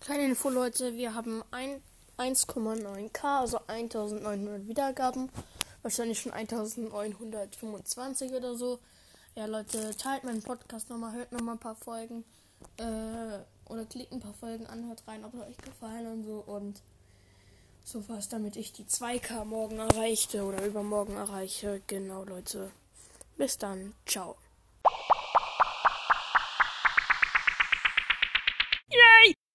Kleine Info, Leute, wir haben 1,9k, also 1900 Wiedergaben. Wahrscheinlich schon 1925 oder so. Ja, Leute, teilt meinen Podcast nochmal, hört nochmal ein paar Folgen. Äh, oder klickt ein paar Folgen an, hört rein, ob es euch gefallen und so. Und so war es, damit ich die 2k morgen erreichte oder übermorgen erreiche. Genau, Leute. Bis dann. Ciao.